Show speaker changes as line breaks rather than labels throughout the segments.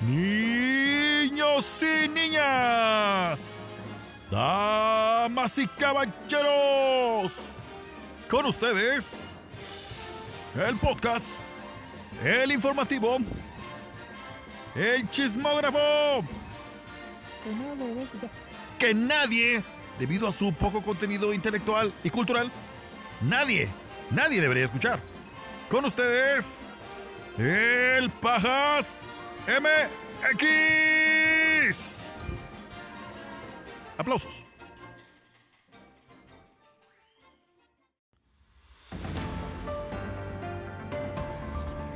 Niños y niñas, damas y caballeros, con ustedes, el podcast, el informativo, el chismógrafo, que nadie, debido a su poco contenido intelectual y cultural, nadie, nadie debería escuchar. Con ustedes, el Pajas MX. Aplausos.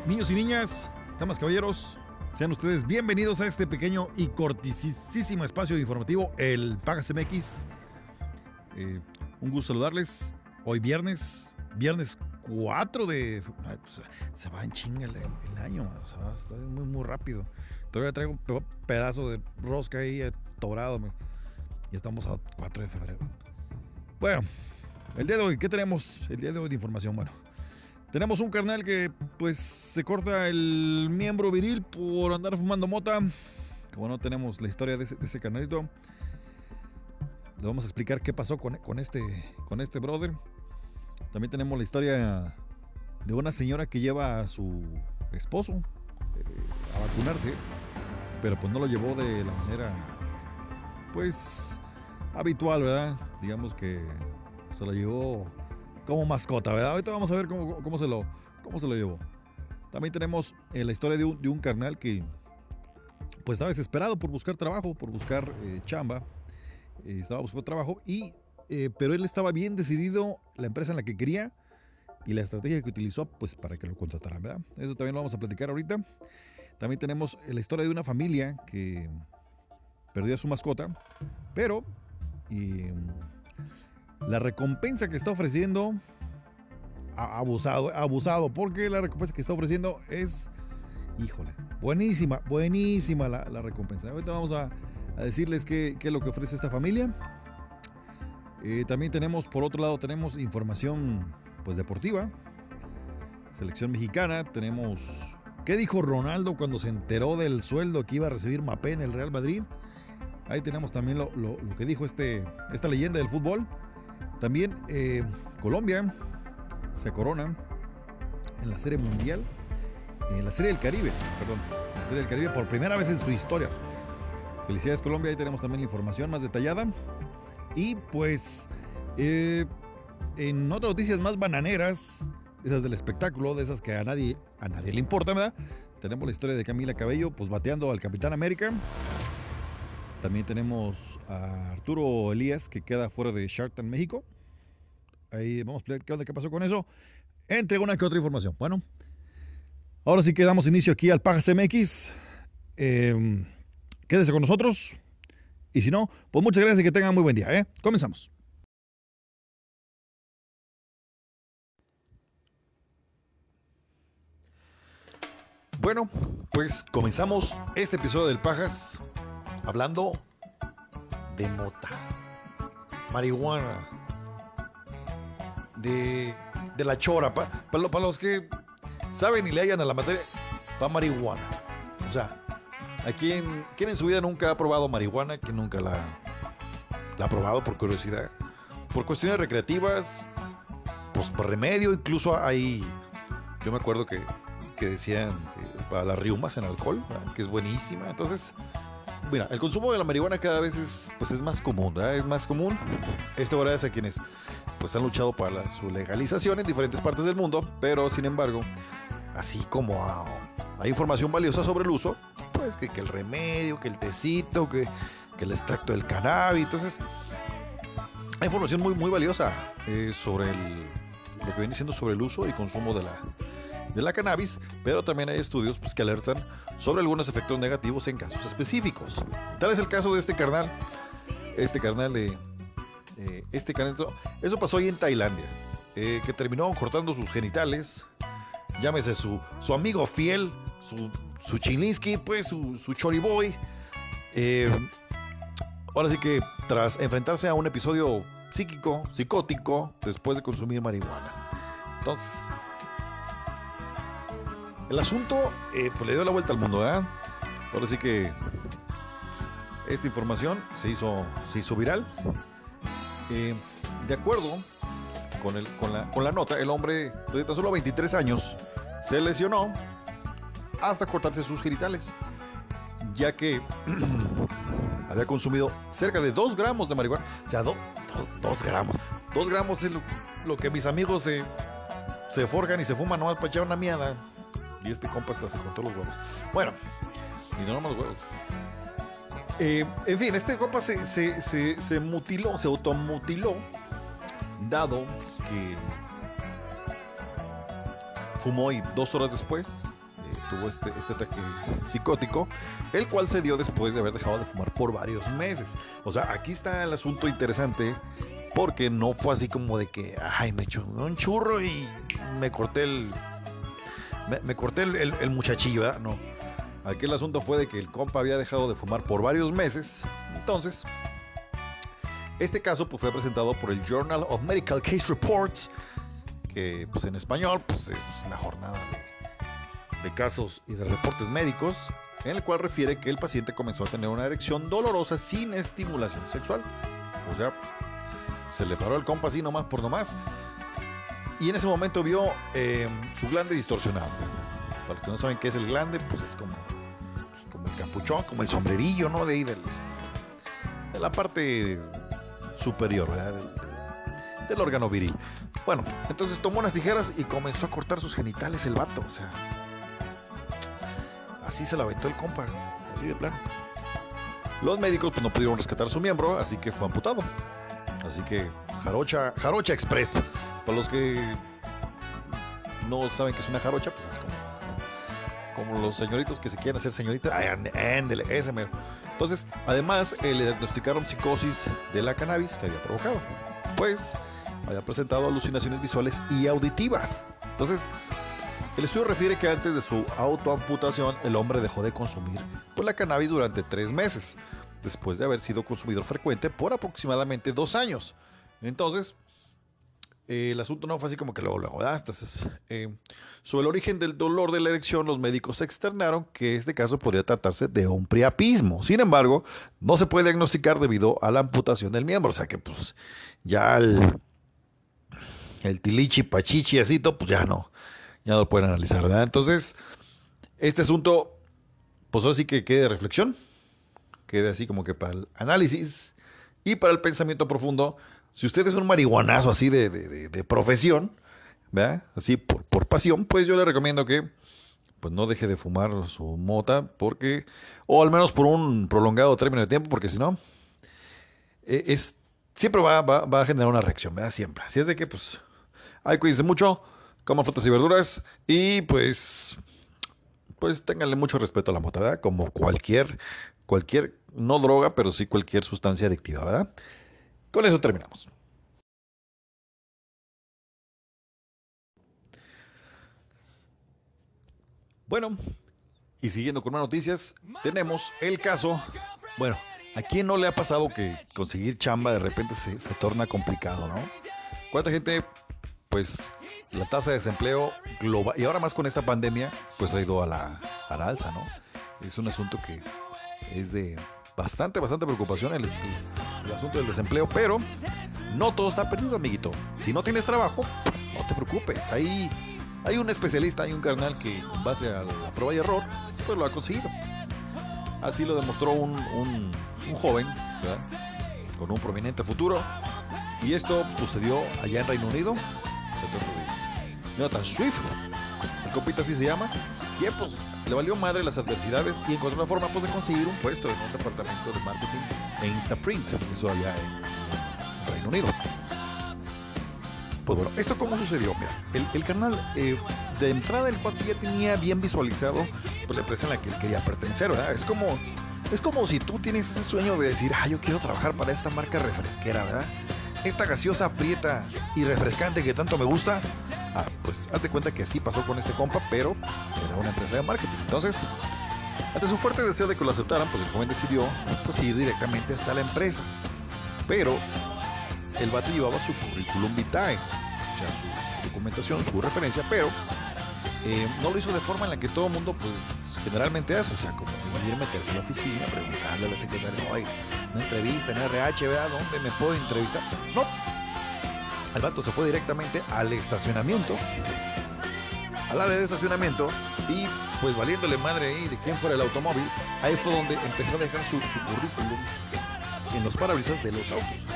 Niños y niñas, damas caballeros, sean ustedes bienvenidos a este pequeño y cortisísimo espacio informativo, el Pagas MX. Eh, un gusto saludarles. Hoy viernes, viernes 4 de... pues, se va en chinga el, el año, o sea, está muy, muy rápido. Todavía traigo un pe- pedazo de rosca ahí atorado. man. Ya estamos a 4 de febrero. Bueno, el día de hoy, ¿qué tenemos el día de hoy de información? Bueno, tenemos un carnal que pues se corta el miembro viril por andar fumando mota. Como no tenemos la historia de ese, de ese carnalito, le vamos a explicar qué pasó con, con este, con este brother. También tenemos la historia de una señora que lleva a su esposo eh, a vacunarse, pero pues no lo llevó de la manera, pues, habitual, ¿verdad? Digamos que se lo llevó como mascota, ¿verdad? Ahorita vamos a ver cómo, cómo se, lo, cómo se lo llevó. También tenemos eh, la historia de un, de un carnal que, pues, estaba desesperado por buscar trabajo, por buscar eh, chamba. Estaba buscando trabajo y eh, pero él estaba bien decidido la empresa en la que quería y la estrategia que utilizó pues para que lo contrataran, ¿verdad? Eso también lo vamos a platicar ahorita. También tenemos la historia de una familia que perdió a su mascota, pero la recompensa que está ofreciendo abusado, abusado, porque la recompensa que está ofreciendo es, híjole, buenísima, buenísima la, la recompensa. Ahorita vamos a, a decirles qué, qué es lo que ofrece esta familia. Eh, también tenemos, por otro lado, tenemos información pues deportiva. Selección mexicana. Tenemos qué dijo Ronaldo cuando se enteró del sueldo que iba a recibir Mapé en el Real Madrid. Ahí tenemos también lo, lo- que dijo este, esta leyenda del fútbol. También eh, Colombia se corona en la Serie Mundial, en la Serie del Caribe, perdón, la Serie del Caribe por primera vez en su historia. Felicidades Colombia, ahí tenemos también la información más detallada. Y pues, eh, en otras noticias más bananeras, esas del espectáculo, de esas que a nadie, a nadie le importa, ¿verdad? Tenemos la historia de Camila Cabello, pues bateando al Capitán América. También tenemos a Arturo Elías, que queda fuera de Shark Tank México. Ahí vamos a ver qué onda, qué pasó con eso. Entre una que otra información. Bueno, ahora sí que damos inicio aquí al Pajas MX. Eh, quédese con nosotros. Y si no, pues muchas gracias y que tengan muy buen día. ¿eh? Comenzamos. Bueno, pues comenzamos este episodio del Pajas hablando de mota, marihuana, de, de la chora. Para los que saben y le hayan a la materia, va marihuana. O sea, ¿A quién, quién en su vida nunca ha probado marihuana? ¿Quién nunca la, la ha probado por curiosidad? Por cuestiones recreativas, pues por remedio, incluso hay, yo me acuerdo que, que decían que para las riumas en alcohol, que es buenísima. Entonces, mira, el consumo de la marihuana cada vez es, pues es más común, ¿verdad? Es más común. Esto gracias a quienes pues han luchado para la- su legalización en diferentes partes del mundo, pero sin embargo, así como hay información valiosa sobre el uso, pues que, que el remedio, que el tecito, que, que el extracto del cannabis. Entonces, hay información muy, muy valiosa eh, sobre el- lo que viene siendo sobre el uso y consumo de la, de la cannabis, pero también hay estudios pues, que alertan sobre algunos efectos negativos en casos específicos. Tal es el caso de este carnal. Este carnal de. eh, este carnal. Eso pasó ahí en Tailandia. eh, que terminó cortando sus genitales. Llámese su, su amigo fiel, su, su Chilinsky, pues su, su Choriboy. Eh, ahora sí que tras enfrentarse a un episodio psíquico, psicótico, después de consumir marihuana. Entonces, el asunto eh, pues le dio la vuelta al mundo, ¿verdad? Ahora sí que esta información se hizo, se hizo viral. Eh, de acuerdo con, el, con, la, con la nota, el hombre de tan solo 23 años se lesionó hasta cortarse sus genitales, ya que había consumido cerca de 2 gramos de marihuana. O sea, 2 gramos. 2 gramos es lo, que mis amigos se, se forjan y se fuman nomás para echar una mierda. Y este compa está se todos los huevos. Bueno, y no nomás huevos. Eh, en fin, este compa se, se, se, se mutiló, se automutiló, dado que fumó y dos horas después tuvo este, este ataque psicótico, el cual se dio después de haber dejado de fumar por varios meses. O sea, aquí está el asunto interesante porque no fue así como de que, ay, me echó un churro y me corté el... Me, corté el, el, muchachillo, ¿verdad? No. Aquí el asunto fue de que el compa había dejado de fumar por varios meses. Entonces, este caso pues, fue presentado por el Journal of Medical Case Reports que pues en español pues es la jornada de, casos y de reportes médicos, en el cual refiere que el paciente comenzó a tener una erección dolorosa sin estimulación sexual. O sea, se le paró el compa así nomás por nomás. Y en ese momento vio eh, su glande distorsionado. Para los que no saben qué es el glande, pues es como, pues, como el capuchón, como el sombrerillo, ¿no? De ahí del, de la parte superior, del órgano viril. Bueno, entonces tomó unas tijeras y comenzó a cortar sus genitales el vato. O sea, se la aventó el compa, así de plano. Los médicos pues, no pudieron rescatar su miembro, así que fue amputado. Así que jarocha, jarocha express. Para los que no saben qué es una jarocha, pues es como, como los señoritos que se quieren hacer señorita. Ay, ándele, ese mero. Entonces, además, eh, le diagnosticaron psicosis de la cannabis que había provocado. Pues había presentado alucinaciones visuales y auditivas. Entonces, el estudio refiere que antes de su autoamputación, el hombre dejó de consumir pues, la cannabis durante tres meses, después de haber sido consumidor frecuente por aproximadamente dos años. Entonces, el asunto no fue así como que luego, luego, Entonces, eh, sobre el origen del dolor de la erección, los médicos externaron que este caso podría tratarse de un priapismo. Sin embargo, no se puede diagnosticar debido a la amputación del miembro. O sea que, pues, ya el el tilichi, pachichi, así, pues ya no, ya no lo pueden analizar, ¿verdad? Entonces, este asunto, pues así que quede de reflexión, quede así como que para el análisis y para el pensamiento profundo. Si usted es un marihuanazo así de, de, profesión, ¿verdad? Así por, por pasión, pues yo le recomiendo que pues no deje de fumar su mota porque, o al menos por un prolongado término de tiempo, porque si no, e, es, siempre va, va, va, a generar una reacción, ¿verdad? Siempre. Así es de que, pues, Ay, cuídense mucho, coman frutas y verduras y pues pues ténganle mucho respeto a la mota, ¿verdad? Como cualquier cualquier no droga, pero sí cualquier sustancia adictiva, ¿verdad? Con eso terminamos. Bueno, y siguiendo con más noticias, tenemos el caso. Bueno, ¿a quién no le ha pasado que conseguir chamba de repente se, se torna complicado, no? ¿Cuánta gente pues la tasa de desempleo global, y ahora más con esta pandemia, pues ha ido a la, alza, ¿no? Es un asunto que es de bastante, bastante preocupación el, asunto del desempleo, pero no todo está perdido, amiguito. Si no tienes trabajo, pues no te preocupes. Ahí hay un especialista, hay un carnal que en base a la prueba y error, pues lo ha conseguido. Así lo demostró un, un, un joven, ¿verdad? con un prominente futuro. Y esto sucedió allá en Reino Unido, Jonathan Swift, el compita así se llama, que pues le valió madre las adversidades y encontró una forma pues de conseguir un puesto en un departamento de marketing e Instaprint, eso allá en Reino Unido. Pues bueno, ¿esto cómo sucedió? Mira, el, canal, eh, de entrada el cuate ya tenía bien visualizado pues, la empresa en la que él quería pertenecer, ¿verdad? Es como, es como si tú tienes ese sueño de decir, ah, yo quiero trabajar para esta marca refresquera, ¿verdad? Esta gaseosa prieta y refrescante que tanto me gusta, ah, pues hazte cuenta que así pasó con este compa, pero era una empresa de marketing. Entonces, ante su fuerte deseo de que lo aceptaran, pues el joven decidió pues, ir directamente hasta la empresa. Pero el vato llevaba su currículum vitae, o sea, su, documentación, su referencia, pero eh, no lo hizo de forma en la que todo el mundo, pues, generalmente hace. O sea, como ir meterse a la oficina, preguntarle a la secretaria, oye, entrevista en RH, vea dónde me puedo entrevistar. No. El vato se fue directamente al estacionamiento, al área de estacionamiento, y pues valiéndole madre ahí de quién fuera el automóvil, ahí fue donde empezó a dejar su, currículum en los parabrisas de los autos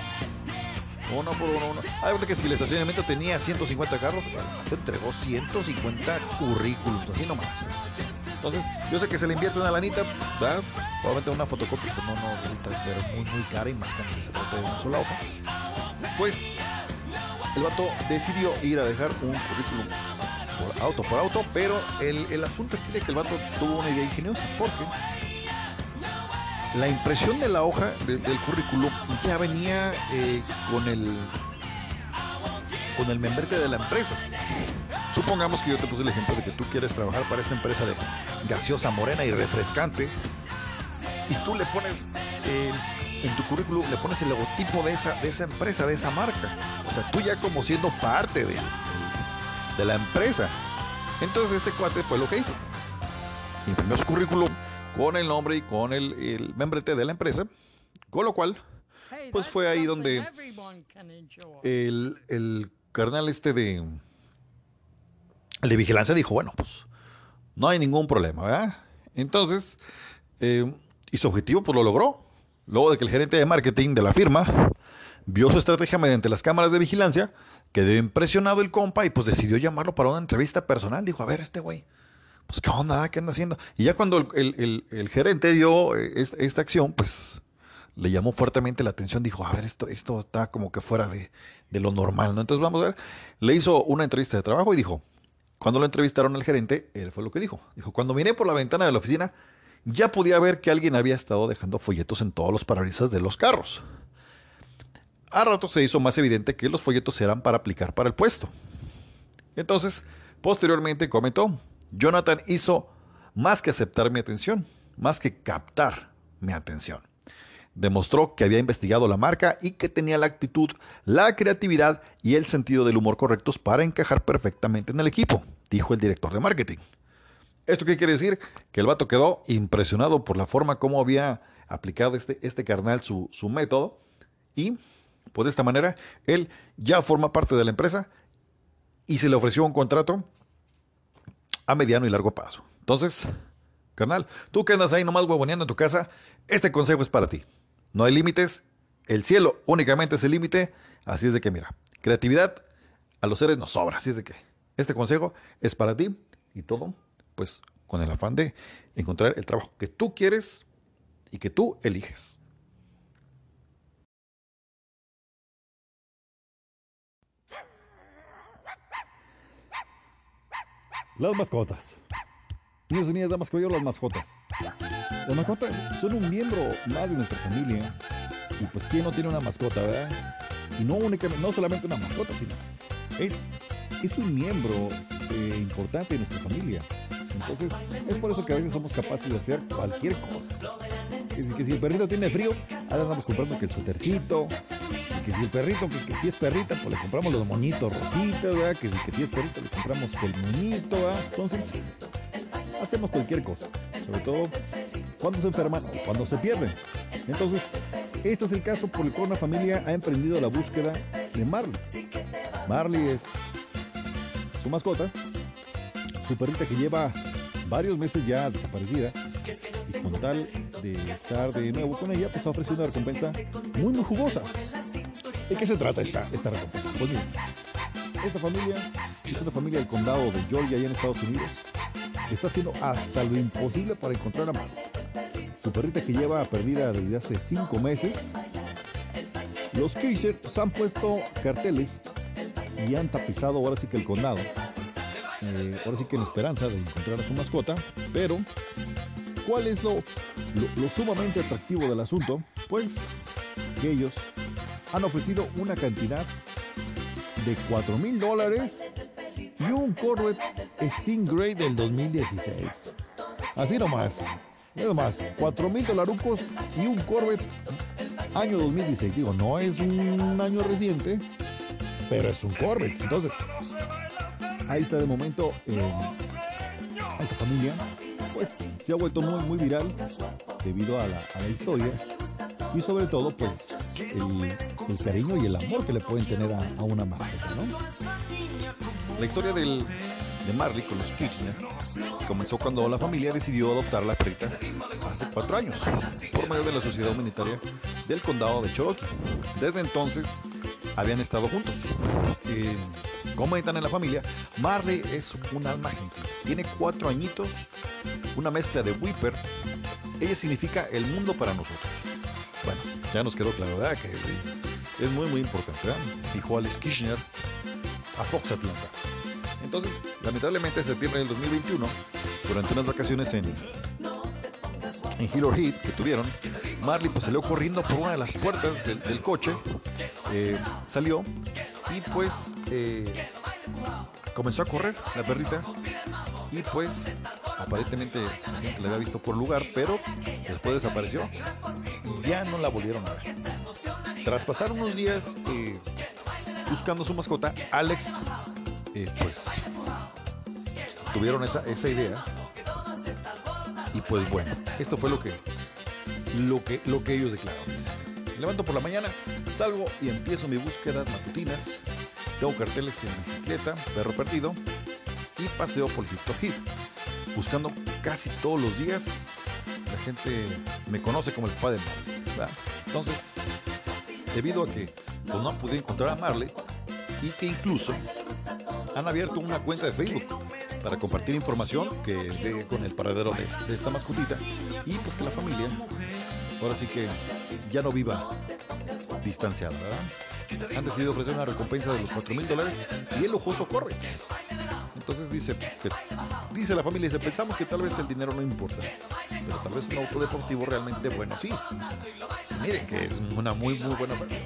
uno por uno, uno. Hay que si el estacionamiento tenía 150 carros, entregó 150 currículums, así nomás. Entonces, yo sé que se le invierte una lanita, ¿verdad? Probablemente una fotocopia, pues no, no ser muy, muy cara y más si se trata de una sola hoja. Pues, el vato decidió ir a dejar un currículum por auto por auto, pero el, el asunto aquí de que el vato tuvo una idea ingeniosa, porque la impresión de la hoja del currículum ya venía eh, con el con el membrete de la empresa. Supongamos que yo te puse el ejemplo de que tú quieres trabajar para esta empresa de gaseosa morena y refrescante y tú le pones eh, en tu currículum le pones el logotipo de esa de esa empresa, de esa marca. O sea, tú ya como siendo parte de, de la empresa. Entonces este cuate fue lo que hizo. Imprimió su currículum con el nombre y con el, el membrete de la empresa, con lo cual, pues fue ahí donde el, el carnal este de, el de vigilancia dijo, bueno, pues no hay ningún problema, ¿verdad? Entonces, eh, y su objetivo pues lo logró. Luego de que el gerente de marketing de la firma vio su estrategia mediante las cámaras de vigilancia, quedó impresionado el compa y pues decidió llamarlo para una entrevista personal. Dijo, a ver, este güey, pues qué onda, qué anda haciendo. Y ya cuando el, gerente vio eh, esta, acción, pues le llamó fuertemente la atención, dijo, a ver, esto, esto está como que fuera de, lo normal, ¿no? Entonces vamos a ver, le hizo una entrevista de trabajo y dijo, cuando lo entrevistaron al gerente, él fue lo que dijo. Dijo, cuando miré por la ventana de la oficina, ya podía ver que alguien había estado dejando folletos en todos los parabrisas de los carros. A rato se hizo más evidente que los folletos eran para aplicar para el puesto. Entonces, posteriormente comentó, Jonathan hizo más que aceptar mi atención, más que captar mi atención. Demostró que había investigado la marca y que tenía la actitud, la creatividad y el sentido del humor correctos para encajar perfectamente en el equipo, dijo el director de marketing. ¿Esto qué quiere decir? Que el vato quedó impresionado por la forma como había aplicado este, este carnal su, su método y pues de esta manera él ya forma parte de la empresa y se le ofreció un contrato a mediano y largo plazo. Entonces, carnal, tú que andas ahí nomás huevoneando en tu casa, este consejo es para ti. No hay límites, el cielo únicamente es el límite, así es de que mira, creatividad a los seres nos sobra, así es de que este consejo es para ti y todo, pues con el afán de encontrar el trabajo que tú quieres y que tú eliges. Las mascotas. Niños y niñas, damas, yo las mascotas. Las mascotas son un miembro más de nuestra familia. Y pues, ¿quién no tiene una mascota, verdad? Y no, únicamente, no solamente una mascota, sino es, es un miembro eh, importante de nuestra familia. Entonces, es por eso que a veces somos capaces de hacer cualquier cosa. Que si el perrito tiene frío, ahora andamos comprando que el sutercito, que si el perrito, que, si es perrita, pues le compramos los moñitos rositas, ¿verdad? Que, que si es perrito, le compramos el moñito, ¿verdad? Entonces, hacemos cualquier cosa, sobre todo cuando se enferman cuando se pierden. Entonces, este es el caso por el cual una familia ha emprendido la búsqueda de Marley. Marley es su mascota, su perrita que lleva varios meses ya desaparecida y con tal de estar de nuevo con ella, pues ha ofrecido una recompensa muy muy jugosa. ¿De qué se trata esta, esta recompensa? Pues esta familia es una familia del condado de Georgia, allá en Estados Unidos, que está haciendo hasta lo imposible para encontrar a Marley. Su perrita que lleva perdida desde hace cinco meses. Los Kircher han puesto carteles y han tapizado ahora sí que el condado. Eh, ahora sí que en esperanza de encontrar a su mascota. Pero, ¿cuál es lo, lo sumamente atractivo del asunto? Pues que ellos han ofrecido una cantidad de 4 mil dólares y un Corvette Stingray del 2016. Así nomás, nada más, 4 mil dolarucos y un Corvette año 2016. Digo, no es un año reciente, pero es un Corvette. Entonces,
ahí está de momento eh, esta familia pues se ha vuelto muy muy viral debido a la, historia y sobre todo pues el, cariño y el amor que le pueden tener a, una mascota, ¿no?
La historia del, de Marley con los Kirchner comenzó cuando la familia decidió adoptar la perrita hace cuatro años por medio de la sociedad humanitaria del condado de Cherokee. Desde entonces habían estado juntos. Eh, comentan en la familia, Marley es un alma gentil. Tiene cuatro añitos, una mezcla de Whipper. Ella significa el mundo para nosotros. Bueno, ya nos quedó claro, ¿verdad? Que es muy, muy importante, ¿verdad? Dijo Alex Kirchner a Fox Atlanta. Entonces, lamentablemente, en septiembre del 2021, durante unas vacaciones en, en Hill or Heat que tuvieron, Marley pues salió corriendo por una de las puertas del, coche, eh, salió y pues eh, comenzó a correr la perrita y pues aparentemente la la había visto por lugar, pero después desapareció y ya no la volvieron a ver. Tras pasar unos días eh, buscando su mascota, Alex pues tuvieron esa, esa idea y pues bueno, esto fue lo que lo que, lo que ellos declararon. Me levanto por la mañana, salgo y empiezo mi búsqueda matutinas. Tengo carteles en bicicleta, perro perdido y paseo por Victor Heath. Buscando casi todos los días. La gente me conoce como el padre de Marley. Entonces, debido a que pues, no pude encontrar a Marley y que incluso han abierto una cuenta de Facebook para compartir información que de, con el paradero de, esta mascotita y pues que la familia ahora sí que ya no viva distanciada, ¿verdad? Han decidido ofrecer una recompensa de los 4 mil dólares y el lujoso corre. Entonces dice dice la familia, dice, pensamos que tal vez el dinero no importa, pero tal vez un auto deportivo realmente bueno, sí. Miren que es una muy, muy buena oferta.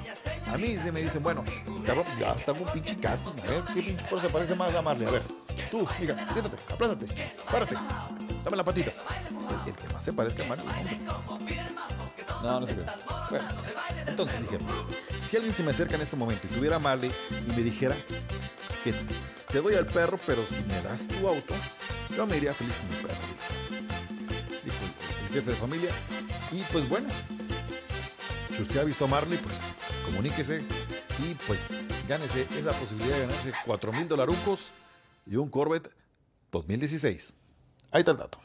A mí se me dicen, bueno, cabrón, ya está un pinche casting, a ver, ¿qué pinche se parece más a Marley? A ver, tú, hija, siéntate, aplástate, párate, dame la patita. El, el que más se parezca a Marley, hombre. No, no se ve. Bueno, entonces dije, si alguien se me acerca en este momento y tuviera a Marley y me dijera que te doy al perro, pero si me das tu auto, yo me iría feliz con mi perro. Dijo el jefe de familia. Y pues bueno, si usted ha visto a Marley, pues comuníquese y pues gánese esa posibilidad de ganarse 4 mil dolarucos y un Corvette 2016. Ahí está el dato.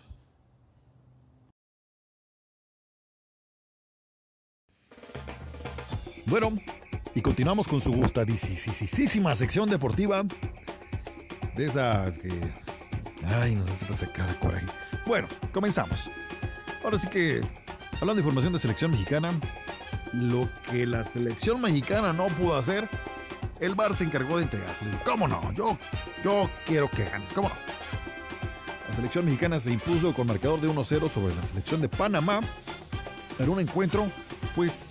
Bueno, y continuamos con su gustadísima sección deportiva. De esas que. Ay, no sé si pasa cada coraje. Bueno, comenzamos. Ahora sí que, hablando de información de selección mexicana, lo que la selección mexicana no pudo hacer, el Bar se encargó de entregárselo. ¿Cómo no? Yo, yo quiero que ganes. ¿Cómo no? La selección mexicana se impuso con marcador de 1-0 sobre la selección de Panamá en un encuentro, pues,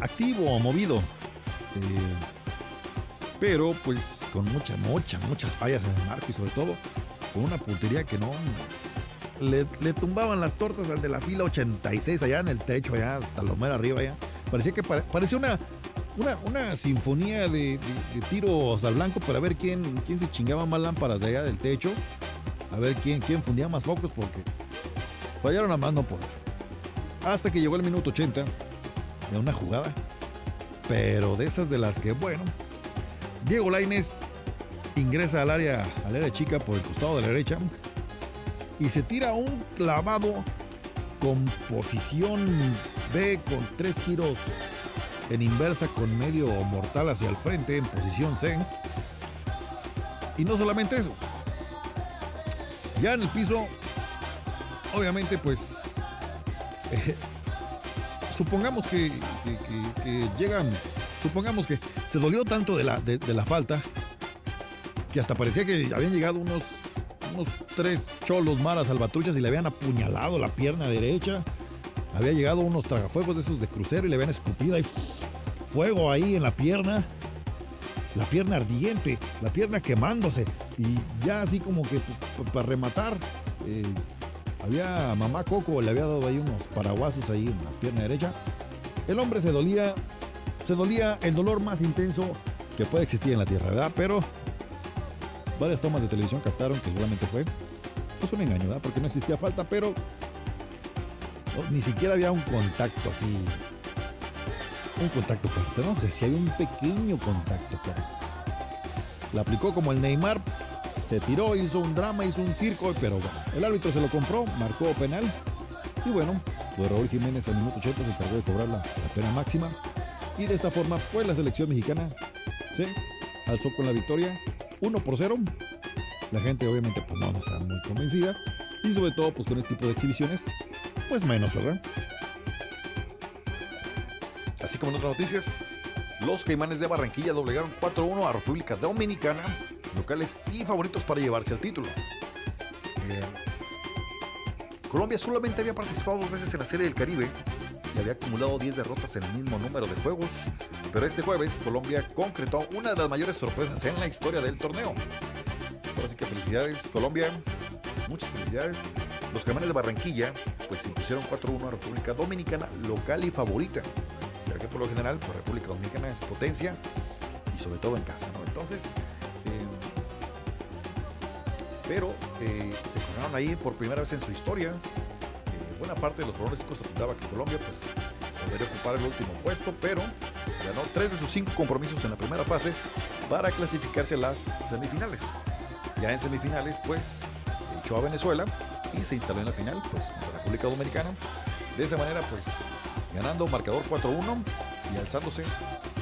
activo o movido. Eh, pero, pues, con mucha, mucha, muchas fallas en el marco y sobre todo con una puntería que no le, tumbaban las tortas al de la fila 86 allá en el techo, allá hasta lo mero arriba allá. Parecía que pare, parecía una, una, una sinfonía de, de, tiros al blanco para ver quién, quién se chingaba más lámparas de allá del techo. A ver quién, quién fundía más focos porque fallaron a más no por. Hasta que llegó el minuto 80 de una jugada. Pero de esas de las que, bueno, Diego Laines ingresa al área, al área chica por el costado de la derecha y se tira un clavado con posición B con tres giros en inversa con medio mortal hacia el frente en posición C. Y no solamente eso. Ya en el piso, obviamente pues supongamos que, llegan, supongamos que se dolió tanto de la, de la falta que hasta parecía que habían llegado unos unos tres cholos maras salvatruchas y le habían apuñalado la pierna derecha. Había llegado unos tragafuegos de esos de crucero y le habían escupido ahí fuego ahí en la pierna. La pierna ardiente, la pierna quemándose. Y ya así como que para rematar, eh, había mamá Coco, le había dado ahí unos paraguasos ahí en la pierna derecha. El hombre se dolía, se dolía el dolor más intenso que puede existir en la tierra, ¿verdad? Pero varias tomas de televisión captaron que solamente fue pues un engaño, ¿verdad? Porque no existía falta, pero ni siquiera había un contacto así. Un contacto fuerte, ¿no? O sea, si hay un pequeño contacto, claro. La aplicó como el Neymar, se tiró, hizo un drama, hizo un circo, pero el árbitro se lo compró, marcó penal. Y bueno, pues Raúl Jiménez al minuto 80 se encargó de cobrar la, pena máxima. Y de esta forma, pues la selección mexicana se alzó con la victoria 1 por 0. La gente obviamente pues no, está muy convencida. Y sobre todo pues con este tipo de exhibiciones, pues menos, ¿verdad?
Así como en otras noticias, los Caimanes de Barranquilla doblegaron 4-1 a República Dominicana, locales y favoritos para llevarse el título. Eh, Colombia solamente había participado dos veces en la Serie del Caribe y había acumulado 10 derrotas en el mismo número de juegos, pero este jueves Colombia concretó una de las mayores sorpresas en la historia del torneo. Así que felicidades Colombia, muchas felicidades. Los Caimanes de Barranquilla pues impusieron 4-1 a República Dominicana, local y favorita que por lo general, pues, República Dominicana es potencia y sobre todo en casa, ¿no? Entonces, eh, pero eh, se coronaron ahí por primera vez en su historia. Buena parte de los pronósticos apuntaba que Colombia pues podría ocupar el último puesto, pero ganó tres de sus cinco compromisos en la primera fase para clasificarse a las semifinales. Ya en semifinales, pues, echó a Venezuela y se instaló en la final, pues, contra República Dominicana. De esa manera, pues, ganando marcador 4-1 y alzándose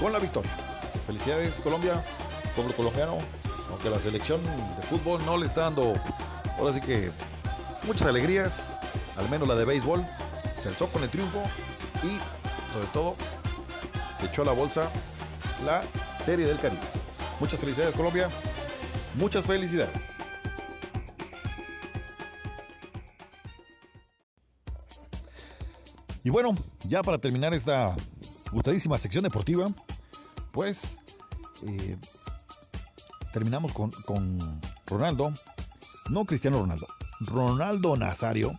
con la victoria. Felicidades Colombia, pueblo colombiano, aunque la selección de fútbol no le está dando, ahora sí que muchas alegrías, al menos la de béisbol, se alzó con el triunfo y sobre todo se echó a la bolsa la Serie del Caribe. Muchas felicidades Colombia, muchas felicidades. Y bueno, ya para terminar esta gustadísima sección deportiva, pues eh, terminamos con, Ronaldo, no Cristiano Ronaldo, Ronaldo Nazario,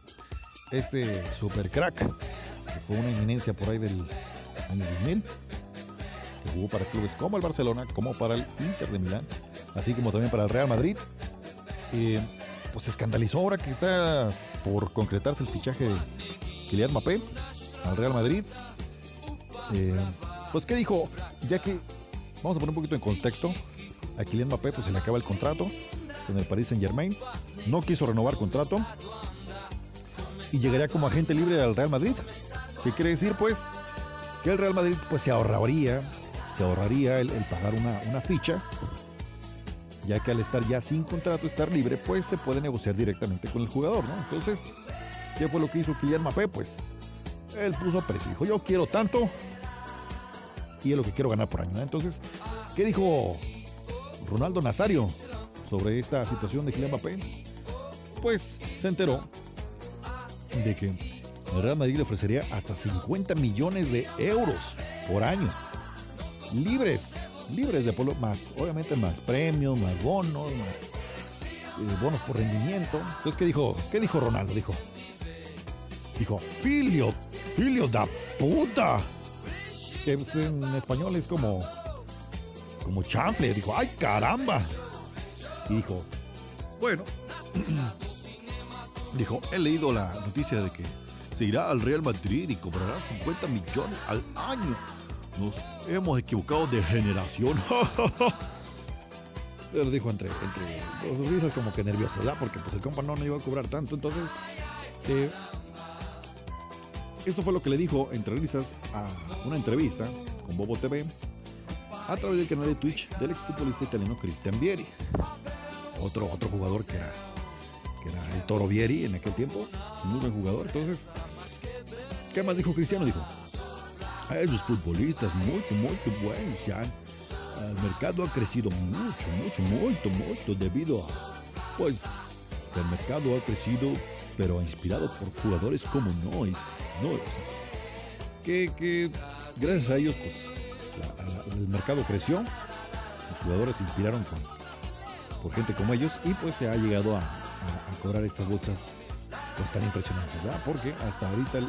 este super crack, que fue una eminencia por ahí del año 2000, que jugó para clubes como el Barcelona, como para el Inter de Milán, así como también para el Real Madrid. Pues se escandalizó ahora que está por concretarse el fichaje de Kylian Mbappé al Real Madrid. Eh, pues, ¿qué dijo? Ya que, vamos a poner un poquito en contexto, a Kylian Mbappé pues, se le acaba el contrato con el Paris Saint Germain. No quiso renovar contrato y llegaría como agente libre al Real Madrid. ¿Qué quiere decir? Pues que el Real Madrid pues, se ahorraría, se ahorraría el, pagar una, ficha ya que al estar ya sin contrato, estar libre, pues se puede negociar directamente con el jugador, ¿no? Entonces, ¿qué fue lo que hizo Kylian Mbappé? Pues él puso precio. Dijo, yo quiero tanto y es lo que quiero ganar por año. Entonces, ¿qué dijo Ronaldo Nazario sobre esta situación de Kylian Mbappé? Pues se enteró de que el Real Madrid le ofrecería hasta 50 millones de euros por año. Libres, libres de polo, más, obviamente más premios, más bonos, más eh, bonos por rendimiento. Entonces, ¿qué dijo? ¿Qué dijo Ronaldo? Dijo, dijo, filio, filio da puta. Que en español es como, como chanfle. Dijo, ay caramba. dijo, bueno, dijo, he leído la noticia de que se irá al Real Madrid y cobrará 50 millones al año. Nos hemos equivocado de generación. Pero dijo entre, entre dos risas como que nervioso, ¿verdad? Porque pues el compa no, no iba a cobrar tanto. Entonces, eh, esto fue lo que le dijo entre risas a una entrevista con Bobo TV a través del canal de Twitch del exfutbolista italiano Cristian Vieri. Otro, otro jugador que era, que era el Toro Vieri en aquel tiempo, muy buen jugador. Entonces, ¿qué más dijo Cristiano? Dijo, esos futbolistas muy, muy buenos ya. El mercado ha crecido mucho, mucho, mucho, mucho debido a, pues, el mercado ha crecido, pero inspirado por jugadores como Nois, ¿no? Que, gracias a ellos, pues, el mercado creció, los jugadores se inspiraron por gente como ellos y pues se ha llegado a, cobrar estas bolsas pues tan impresionantes, ¿verdad? Porque hasta ahorita el,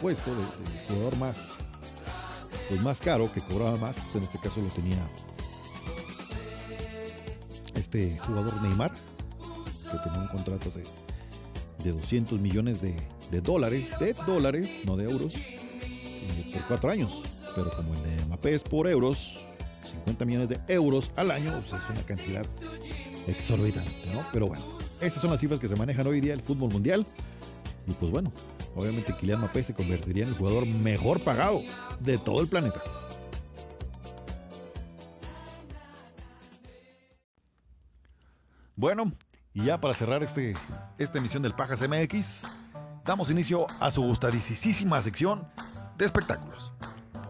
puesto del jugador más, pues más caro, que cobraba más, pues, en este caso lo tenía este jugador Neymar, que tenía un contrato de, de 200 millones de, dólares, de dólares, no de euros, eh, por cuatro años. Pero como el de Mbappé es por euros, 50 millones de euros al año, pues es una cantidad exorbitante, ¿no? Pero bueno, esas son las cifras que se manejan hoy día el fútbol mundial. Y pues bueno, obviamente Kylian Mbappé se convertiría en el jugador mejor pagado de todo el planeta. Bueno, y ya para cerrar este, esta emisión del Pajas MX, damos inicio a su gustadísima sección de espectáculos.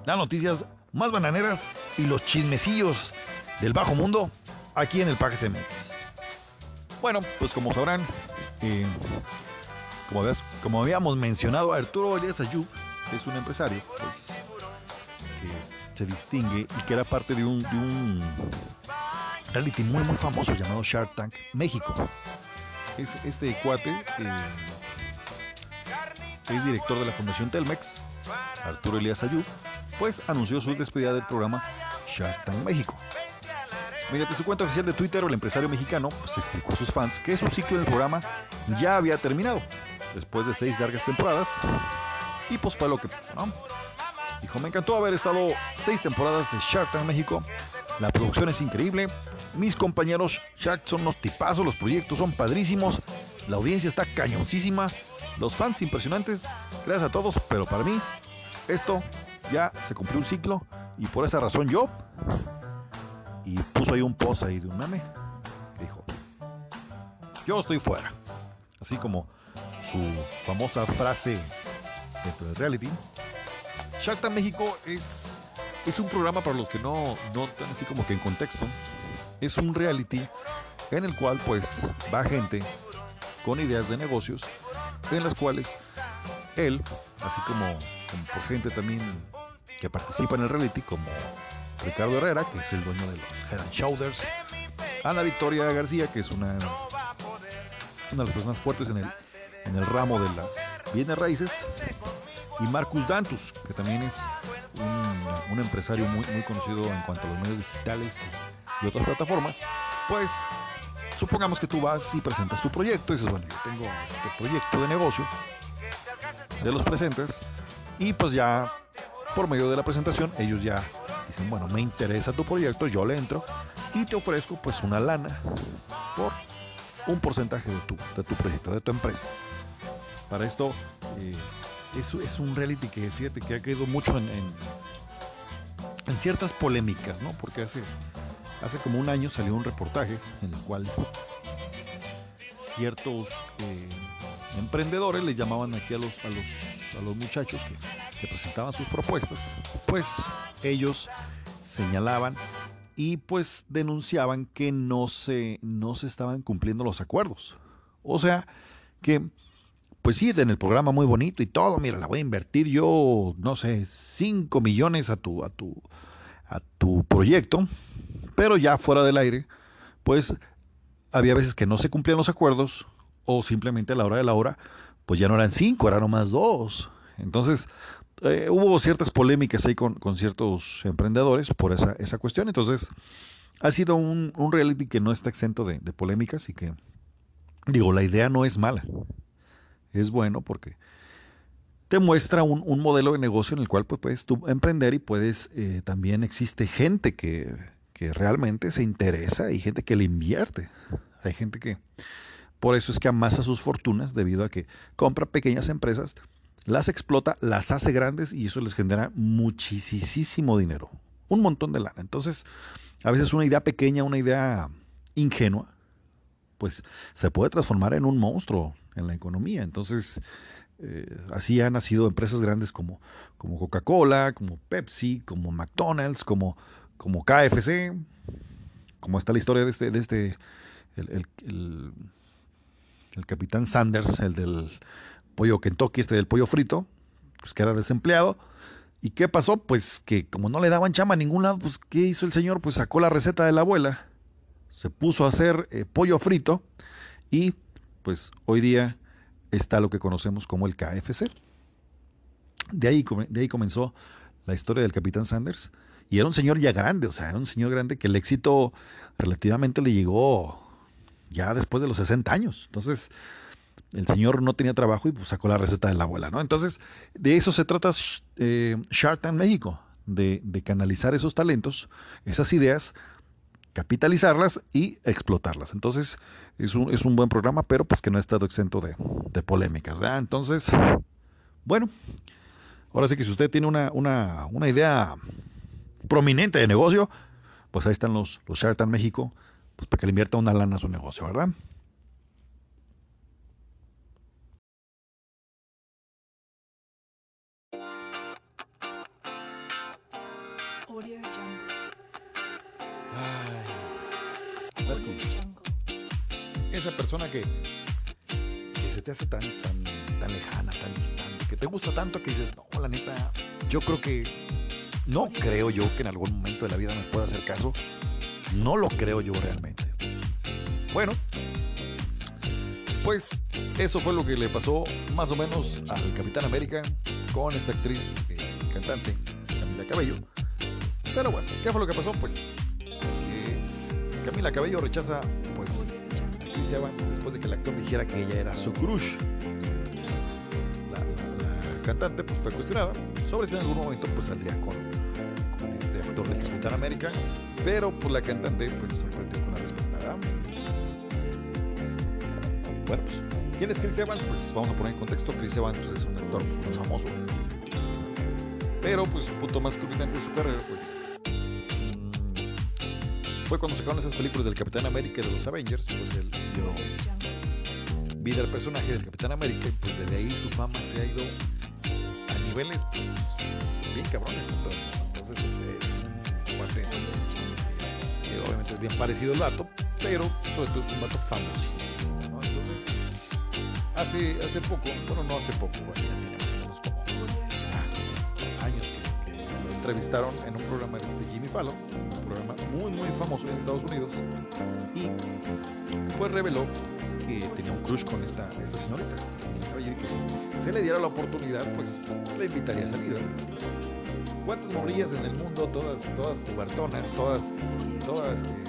Las noticias más bananeras y los chismecillos del bajo mundo aquí en el Pajas MX. Bueno, pues como sabrán, eh, como, habíamos mencionado, Arturo Elías Ayub es un empresario pues, que se distingue y que era parte de un reality muy muy famoso llamado Shark Tank México. Es este cuate eh, es director de la Fundación Telmex, Arturo Elías Ayú, pues anunció su despedida del programa Shark Tank México. Mediante su cuenta oficial de Twitter, el empresario mexicano pues, explicó a sus fans que su ciclo en el programa ya había terminado, después de seis largas temporadas, y pues fue lo que pasó, ¿no? Dijo, me encantó haber estado seis temporadas de Shark Tank México, la producción es increíble, mis compañeros Shaq son unos tipazos, los proyectos son padrísimos, la audiencia está cañoncísima, los fans impresionantes, gracias a todos, pero para mí esto ya se cumplió un ciclo. Y por esa razón yo y puso ahí un post ahí de un que dijo yo estoy fuera así como su famosa frase dentro del reality. Shark Tank México es es un programa para los que no no están así como que en contexto es un reality en el cual pues va gente con ideas de negocios en las cuales él, así como, por gente también que participa en el reality, como Ricardo Herrera, que es el dueño de los Head and Shoulders, Ana Victoria García, que es una, una de las personas fuertes en el, en el ramo de las bienes raíces, y Marcus Dantus, que también es un, empresario muy, muy conocido en cuanto a los medios digitales y otras plataformas, pues supongamos que tú vas y presentas tu proyecto y dices, bueno, yo tengo este proyecto de negocio, se los presentas y pues ya por medio de la presentación ellos ya bueno, me interesa tu proyecto, yo le entro y te ofrezco pues una lana por un porcentaje de tu, de tu proyecto, de tu empresa. Para esto eh, es, un reality que fíjate que ha caído mucho en, en, en ciertas polémicas, ¿no? Porque hace Hace como un año salió un reportaje en el cual ciertos eh, emprendedores le llamaban aquí a los, a los, a los muchachos que, presentaban sus propuestas, pues ellos señalaban y pues denunciaban que no se, no se estaban cumpliendo los acuerdos. O sea, que pues sí, en el programa muy bonito y todo, mira, la voy a invertir yo, no sé, 5 millones a tu, a tu, a tu proyecto, pero ya fuera del aire, pues había veces que no se cumplían los acuerdos o simplemente a la hora de la hora, pues ya no eran cinco, eran nomás dos. Entonces, eh, hubo ciertas polémicas ahí con, ciertos emprendedores por esa, esa cuestión. Entonces, ha sido un, reality que no está exento de, polémicas y que, digo, la idea no es mala. Es bueno porque te muestra un, modelo de negocio en el cual pues, puedes tú emprender y puedes, eh, también existe gente que que realmente se interesa y gente que le invierte. Hay gente que por eso es que amasa sus fortunas debido a que compra pequeñas empresas, las explota, las hace grandes y eso les genera muchísimo dinero, un montón de lana. Entonces, a veces una idea pequeña, una idea ingenua, pues se puede transformar en un monstruo en la economía. Entonces, eh, así han nacido empresas grandes como, como Coca-Cola, como Pepsi, como McDonald's, como como KFC, como está la historia de este, de este el, el, capitán Sanders, el del pollo Kentucky, este del pollo frito, pues que era desempleado. ¿Y qué pasó? Pues que como no le daban chama a ningún lado, pues ¿qué hizo el señor? Pues sacó la receta de la abuela, se puso a hacer eh, pollo frito y pues hoy día está lo que conocemos como el KFC. De ahí, de ahí comenzó la historia del capitán Sanders Y era un señor ya grande, o sea, era un señor grande que el éxito relativamente le llegó ya después de los 60 años. Entonces, el señor no tenía trabajo y pues, sacó la receta de la abuela, ¿no? Entonces, de eso se trata eh, Shark Tank México, de, de, canalizar esos talentos, esas ideas, capitalizarlas y explotarlas. Entonces, es un, es un buen programa, pero pues que no ha estado exento de, polémicas, ¿verdad? Entonces, bueno, ahora sí que si usted tiene una, una, una idea prominente de negocio, pues ahí están los, los Shark Tank México, pues para que le invierta una lana a su negocio, ¿verdad? Esa persona que, que se te hace tan, tan, tan lejana, tan distante, que te gusta tanto que dices, no, la neta, yo creo que no creo yo que en algún momento de la vida me pueda hacer caso. No lo creo yo realmente. Bueno, pues eso fue lo que le pasó más o menos al Capitán América con esta actriz eh, cantante, Camila Cabello. Pero bueno, ¿qué fue lo que pasó? Pues Camila Cabello rechaza pues después de que el actor dijera que ella era su crush. La, cantante pues fue cuestionada sobre si en algún momento pues saldría con, con este actor del Capitán América, pero pues la cantante pues sorprendió con la respuesta. Bueno, pues, ¿quién es Chris Evans? Pues vamos a poner en contexto, Chris Evans pues, es un actor muy famoso, pero pues un punto más culminante de su carrera pues fue cuando sacaron esas películas del Capitán América y de los Avengers, pues él dio vida al personaje del Capitán América y pues desde ahí su fama se ha ido a niveles pues bien cabrones entonces pues, es un cuate que obviamente es bien parecido al vato pero sobre todo es un vato famosísimo ¿no? entonces hace, hace poco bueno no hace poco bueno, ya tiene entrevistaron en un programa de Jimmy Fallon un programa muy muy famoso en Estados Unidos y pues reveló que tenía un crush con esta, esta señorita. Y que si se le diera la oportunidad pues le invitaría a salir ¿cuántas morrillas en el mundo todas todas cubertonas todas todas eh,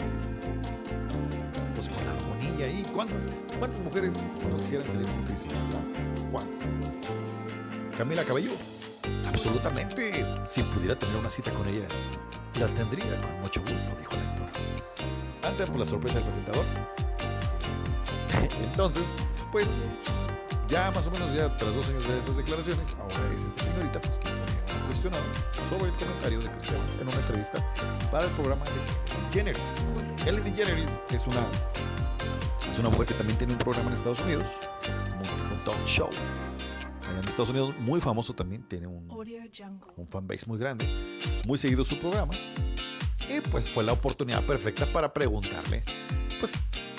pues con armonía y cuántas cuántas mujeres no quisieran salir con Chris cuántas Camila Cabello absolutamente si pudiera tener una cita con ella la tendría con mucho gusto, dijo el actor. Ante por la sorpresa del presentador. Entonces, pues ya más o menos ya tras dos años de esas declaraciones, ahora es esta señorita pues que fue cuestionada sobre el comentario de Chris en una entrevista para el programa de DeGeneres. Ellen DeGeneres es una es una mujer que también tiene un programa en Estados Unidos, un talk show en Estados Unidos, muy famoso también, tiene un, un fanbase muy grande, muy seguido su programa. Y pues fue la oportunidad perfecta para preguntarle, pues,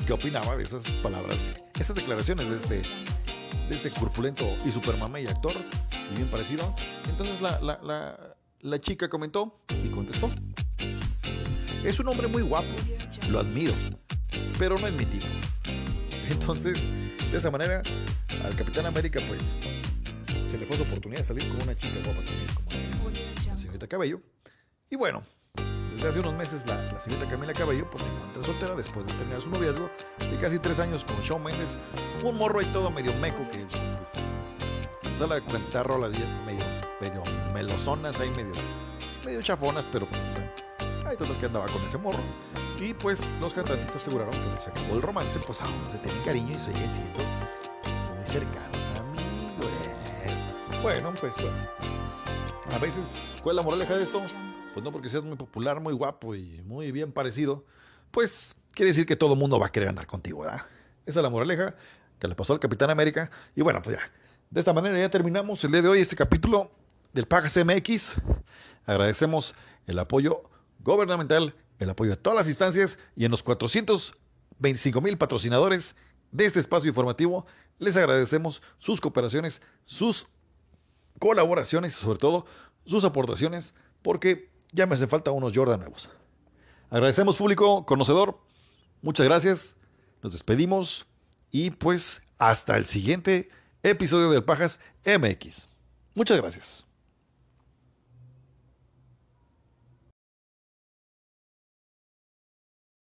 qué opinaba de esas palabras, esas declaraciones de este, de este corpulento y supermame y actor, y bien parecido. Entonces la, la, la, la chica comentó y contestó. Es un hombre muy guapo, lo admiro, pero no es mi tipo. Entonces, de esa manera, al Capitán América, pues, se le fue la oportunidad de salir con una chica guapa también, como es la señorita Cabello. Y bueno, desde hace unos meses la, señorita Camila Cabello pues se encuentra soltera después de terminar su noviazgo de casi tres años con Shawn Mendes, un morro y todo medio meco que pues usa la cuenta rolas medio, medio melozonas ahí, medio, medio chafonas, pero pues ahí todo que andaba con ese morro. Y pues los cantantes aseguraron que se acabó el romance, pues aún se tienen cariño y se siguen siendo muy cercanos bueno, pues A veces, ¿cuál es la moraleja de esto? Pues no porque seas muy popular, muy guapo y muy bien parecido, pues quiere decir que todo el mundo va a querer andar contigo, ¿verdad? Esa es la moraleja que le pasó al Capitán América. Y bueno, pues ya. De esta manera ya terminamos el día de hoy este capítulo del Pagas MX. Agradecemos el apoyo gubernamental, el apoyo de todas las instancias y en los 425 mil patrocinadores de este espacio informativo. Les agradecemos sus cooperaciones, sus colaboraciones y sobre todo sus aportaciones porque ya me hacen falta unos Jordan nuevos. Agradecemos público conocedor, muchas gracias, nos despedimos y pues hasta el siguiente episodio del Pajas MX. Muchas gracias.